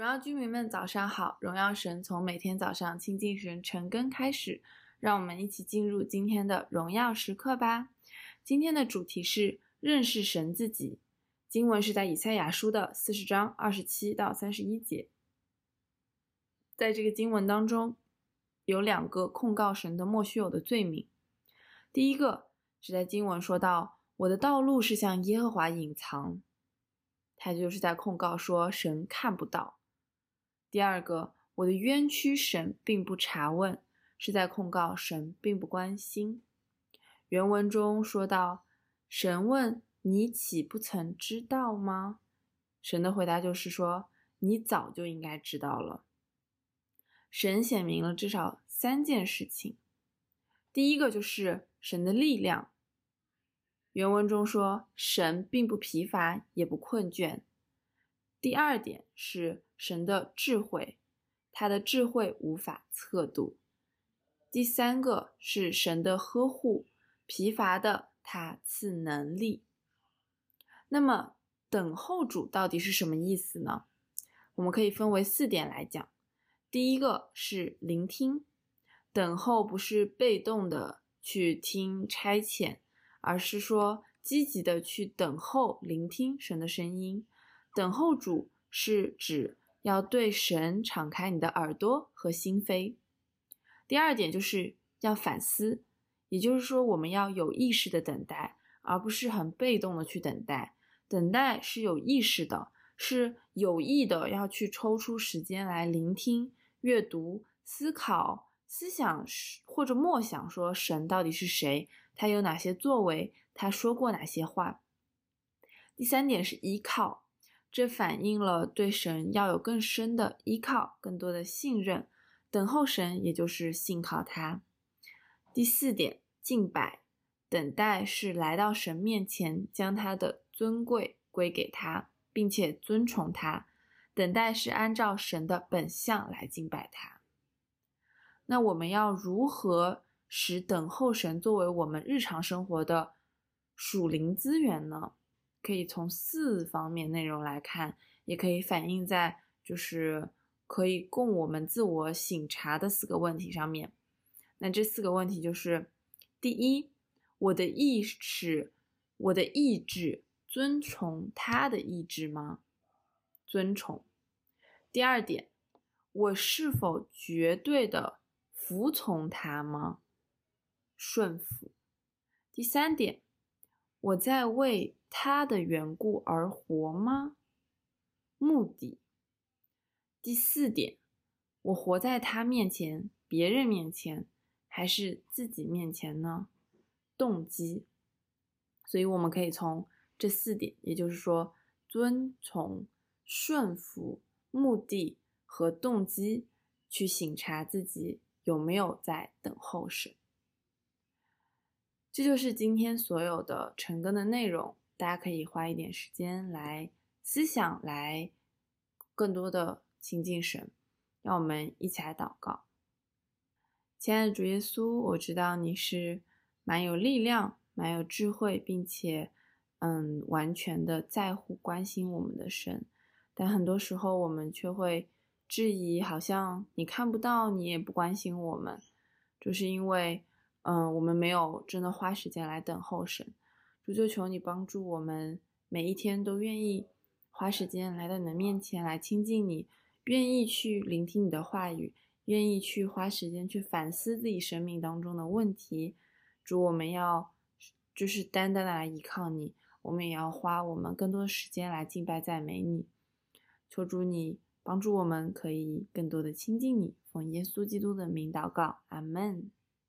荣耀居民们，早上好！荣耀神从每天早上亲近神晨更开始，让我们一起进入今天的荣耀时刻吧。今天的主题是认识神自己，经文是在以赛亚书的四十章二十七到三十一节。在这个经文当中，有两个控告神的莫须有的罪名。第一个是在经文说到：“我的道路是向耶和华隐藏”，他就是在控告说神看不到。第二个，我的冤屈神并不查问，是在控告神并不关心。原文中说到，神问你岂不曾知道吗？神的回答就是说，你早就应该知道了。神显明了至少三件事情，第一个就是神的力量。原文中说，神并不疲乏，也不困倦。第二点是神的智慧，他的智慧无法测度。第三个是神的呵护，疲乏的他赐能力。那么等候主到底是什么意思呢？我们可以分为四点来讲。第一个是聆听，等候不是被动的去听差遣，而是说积极的去等候聆听神的声音。等候主是指要对神敞开你的耳朵和心扉。第二点就是要反思，也就是说我们要有意识的等待，而不是很被动的去等待。等待是有意识的，是有意的要去抽出时间来聆听、阅读、思考、思想或者默想，说神到底是谁，他有哪些作为，他说过哪些话。第三点是依靠。这反映了对神要有更深的依靠，更多的信任。等候神，也就是信靠他。第四点，敬拜，等待是来到神面前，将他的尊贵归给他，并且尊崇他。等待是按照神的本相来敬拜他。那我们要如何使等候神作为我们日常生活的属灵资源呢？可以从四方面内容来看，也可以反映在就是可以供我们自我省察的四个问题上面。那这四个问题就是：第一，我的意识，我的意志遵从他的意志吗？遵从。第二点，我是否绝对的服从他吗？顺服。第三点，我在为他的缘故而活吗？目的。第四点，我活在他面前、别人面前，还是自己面前呢？动机。所以我们可以从这四点，也就是说，遵从、顺服、目的和动机，去醒察自己有没有在等候神。这就是今天所有的晨更的内容，大家可以花一点时间来思想，来更多的亲近神。让我们一起来祷告。亲爱的主耶稣，我知道你是蛮有力量、蛮有智慧，并且嗯，完全的在乎、关心我们的神。但很多时候我们却会质疑，好像你看不到，你也不关心我们，就是因为。嗯，我们没有真的花时间来等候神，主就求你帮助我们，每一天都愿意花时间来到你的面前来亲近你，愿意去聆听你的话语，愿意去花时间去反思自己生命当中的问题。主，我们要就是单单的来依靠你，我们也要花我们更多的时间来敬拜赞美你。求主你帮助我们，可以更多的亲近你，奉耶稣基督的名祷告，阿门。